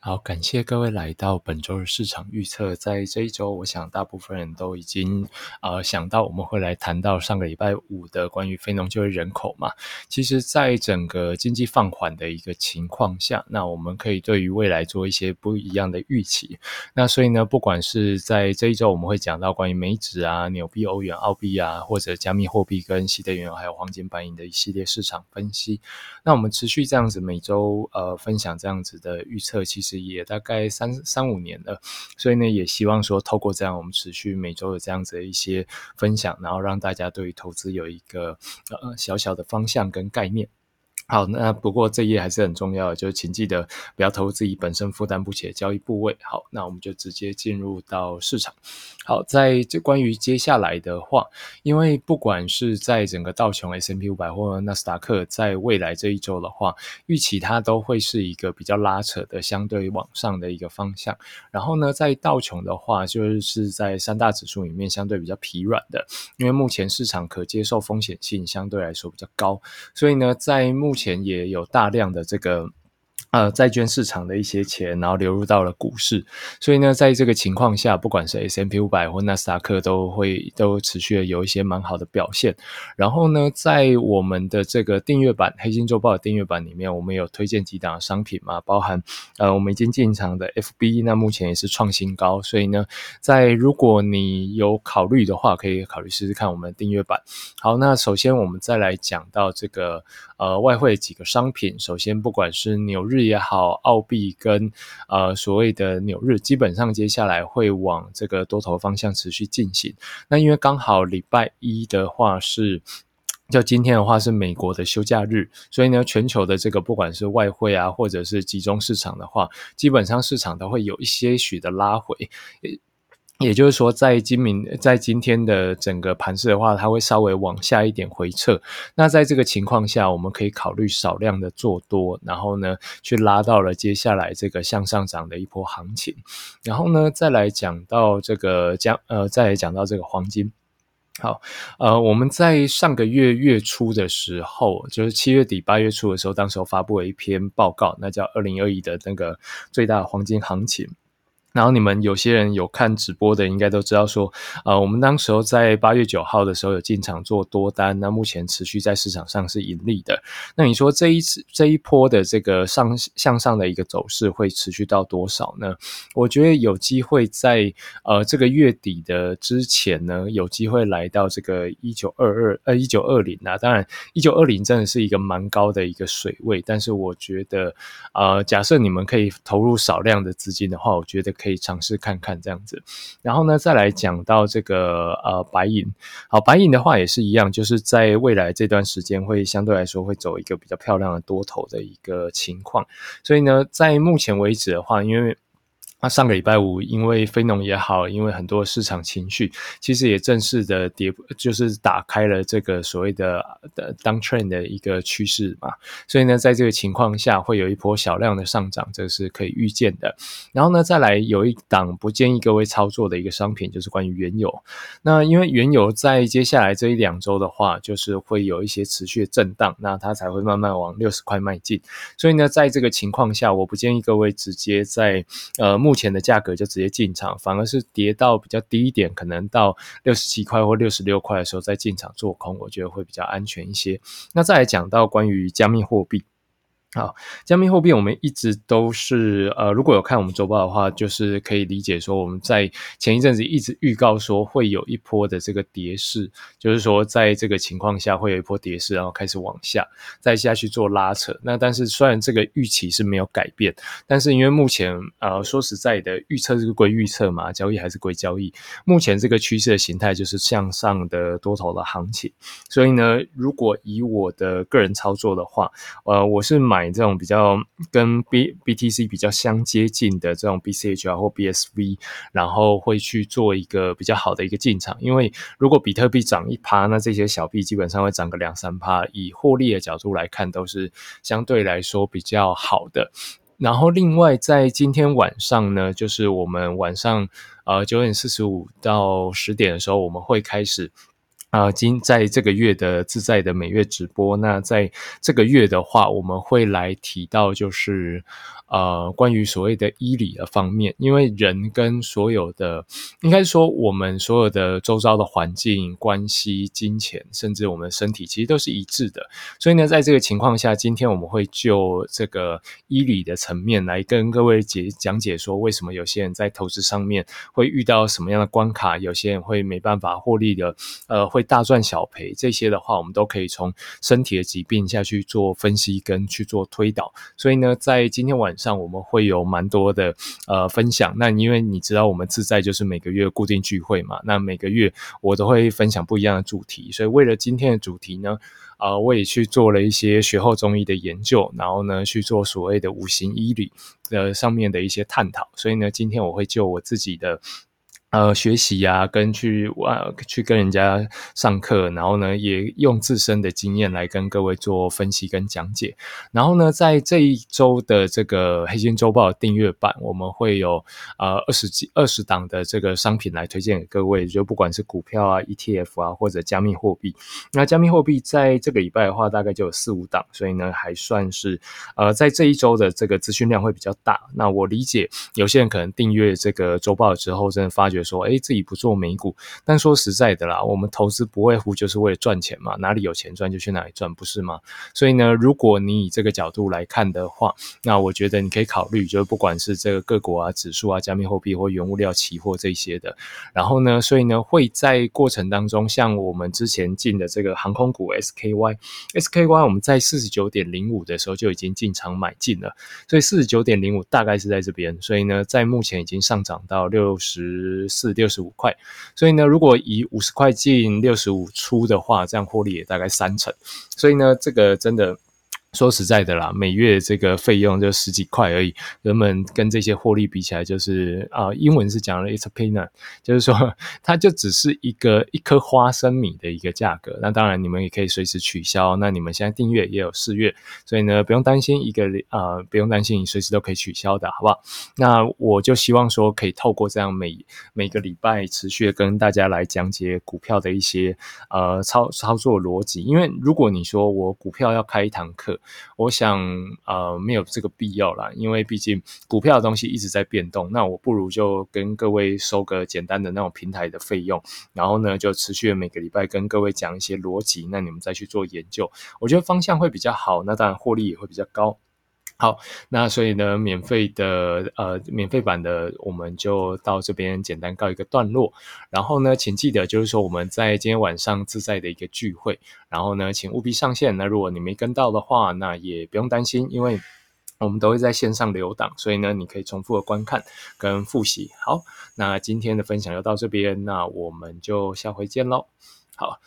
好，感谢各位来到本周的市场预测。在这一周，我想大部分人都已经呃想到我们会来谈到上个礼拜五的关于非农就业人口嘛。其实，在整个经济放缓的一个情况下，那我们可以对于未来做一些不一样的预期。那所以呢，不管是在这一周，我们会讲到关于美指啊、纽币、欧元、澳币啊，或者加密货币跟西德原油还有黄金、白银的一系列市场分析。那我们持续这样子每周呃分享这样子的预测，其实。也大概三三五年了，所以呢，也希望说透过这样我们持续每周的这样子的一些分享，然后让大家对于投资有一个呃小小的方向跟概念。好，那不过这页还是很重要的，就是请记得不要投入自己本身负担不起的交易部位。好，那我们就直接进入到市场。好，在这关于接下来的话，因为不管是在整个道琼 S M P 五百或纳斯达克，在未来这一周的话，预期它都会是一个比较拉扯的相对往上的一个方向。然后呢，在道琼的话，就是在三大指数里面相对比较疲软的，因为目前市场可接受风险性相对来说比较高，所以呢，在目前也有大量的这个。呃，债券市场的一些钱，然后流入到了股市，所以呢，在这个情况下，不管是 S M P 五百或纳斯达克，都会都持续的有一些蛮好的表现。然后呢，在我们的这个订阅版《黑金周报》的订阅版里面，我们有推荐几档商品嘛，包含呃，我们已经进场的 F B，那目前也是创新高。所以呢，在如果你有考虑的话，可以考虑试试看我们的订阅版。好，那首先我们再来讲到这个呃外汇几个商品。首先，不管是牛日也好，澳币跟呃所谓的纽日，基本上接下来会往这个多头方向持续进行。那因为刚好礼拜一的话是，就今天的话是美国的休假日，所以呢，全球的这个不管是外汇啊，或者是集中市场的话，基本上市场都会有一些许的拉回。也就是说，在今明在今天的整个盘势的话，它会稍微往下一点回撤。那在这个情况下，我们可以考虑少量的做多，然后呢，去拉到了接下来这个向上涨的一波行情。然后呢，再来讲到这个将呃，再来讲到这个黄金。好，呃，我们在上个月月初的时候，就是七月底八月初的时候，当时候发布了一篇报告，那叫二零二一的那个最大黄金行情。然后你们有些人有看直播的，应该都知道说，呃，我们当时候在八月九号的时候有进场做多单，那目前持续在市场上是盈利的。那你说这一次这一波的这个上向上的一个走势会持续到多少呢？我觉得有机会在呃这个月底的之前呢，有机会来到这个一九二二呃一九二零啊。当然，一九二零真的是一个蛮高的一个水位，但是我觉得，呃，假设你们可以投入少量的资金的话，我觉得可以。可以尝试看看这样子，然后呢，再来讲到这个呃白银，好，白银的话也是一样，就是在未来这段时间会相对来说会走一个比较漂亮的多头的一个情况，所以呢，在目前为止的话，因为那上个礼拜五，因为非农也好，因为很多市场情绪，其实也正式的跌，就是打开了这个所谓的的 down trend 的一个趋势嘛。所以呢，在这个情况下，会有一波小量的上涨，这是可以预见的。然后呢，再来有一档不建议各位操作的一个商品，就是关于原油。那因为原油在接下来这一两周的话，就是会有一些持续的震荡，那它才会慢慢往六十块迈进。所以呢，在这个情况下，我不建议各位直接在呃目。目前的价格就直接进场，反而是跌到比较低一点，可能到六十七块或六十六块的时候再进场做空，我觉得会比较安全一些。那再来讲到关于加密货币。好，加密货币我们一直都是呃，如果有看我们周报的话，就是可以理解说我们在前一阵子一直预告说会有一波的这个跌势，就是说在这个情况下会有一波跌势，然后开始往下再下去做拉扯。那但是虽然这个预期是没有改变，但是因为目前呃说实在的预测是归预测嘛，交易还是归交易。目前这个趋势的形态就是向上的多头的行情，所以呢，如果以我的个人操作的话，呃，我是买。买这种比较跟 B BTC 比较相接近的这种 BCH 啊或 BSV，然后会去做一个比较好的一个进场。因为如果比特币涨一趴，那这些小币基本上会涨个两三趴。以获利的角度来看，都是相对来说比较好的。然后另外在今天晚上呢，就是我们晚上呃九点四十五到十点的时候，我们会开始。啊，今在这个月的自在的每月直播，那在这个月的话，我们会来提到就是。呃，关于所谓的医理的方面，因为人跟所有的，应该说我们所有的周遭的环境、关系、金钱，甚至我们身体，其实都是一致的。所以呢，在这个情况下，今天我们会就这个医理的层面来跟各位解讲解，说为什么有些人在投资上面会遇到什么样的关卡，有些人会没办法获利的，呃，会会大赚小赔。这些的话，我们都可以从身体的疾病下去做分析跟去做推导。所以呢，在今天晚上我们会有蛮多的呃分享，那因为你知道我们自在就是每个月固定聚会嘛，那每个月我都会分享不一样的主题，所以为了今天的主题呢，啊我也去做了一些学后中医的研究，然后呢去做所谓的五行医理的上面的一些探讨，所以呢今天我会就我自己的。呃，学习呀，跟去啊，去跟人家上课，然后呢，也用自身的经验来跟各位做分析跟讲解。然后呢，在这一周的这个黑金周报订阅版，我们会有呃二十几二十档的这个商品来推荐给各位，就不管是股票啊、ETF 啊，或者加密货币。那加密货币在这个礼拜的话，大概就有四五档，所以呢，还算是呃，在这一周的这个资讯量会比较大。那我理解有些人可能订阅这个周报之后，真的发觉。就说，哎，自己不做美股，但说实在的啦，我们投资不外乎就是为了赚钱嘛，哪里有钱赚就去哪里赚，不是吗？所以呢，如果你以这个角度来看的话，那我觉得你可以考虑，就是不管是这个个股啊、指数啊、加密货币或原物料期货这些的，然后呢，所以呢，会在过程当中，像我们之前进的这个航空股 SKY，SKY 我们在四十九点零五的时候就已经进场买进了，所以四十九点零五大概是在这边，所以呢，在目前已经上涨到六十。是六十五块，所以呢，如果以五十块进六十五出的话，这样获利也大概三成，所以呢，这个真的。说实在的啦，每月这个费用就十几块而已，人们跟这些获利比起来，就是啊，英文是讲了 it's a peanut，就是说 它就只是一个一颗花生米的一个价格。那当然你们也可以随时取消。那你们现在订阅也有四月，所以呢不用担心一个啊，不用担心你随时都可以取消的，好不好？那我就希望说可以透过这样每每个礼拜持续跟大家来讲解股票的一些呃操操作逻辑。因为如果你说我股票要开一堂课。我想，呃，没有这个必要啦，因为毕竟股票的东西一直在变动。那我不如就跟各位收个简单的那种平台的费用，然后呢，就持续每个礼拜跟各位讲一些逻辑，那你们再去做研究，我觉得方向会比较好，那当然获利也会比较高。好，那所以呢，免费的呃，免费版的我们就到这边简单告一个段落。然后呢，请记得就是说我们在今天晚上自在的一个聚会，然后呢，请务必上线。那如果你没跟到的话，那也不用担心，因为我们都会在线上留档，所以呢，你可以重复的观看跟复习。好，那今天的分享就到这边，那我们就下回见喽。好。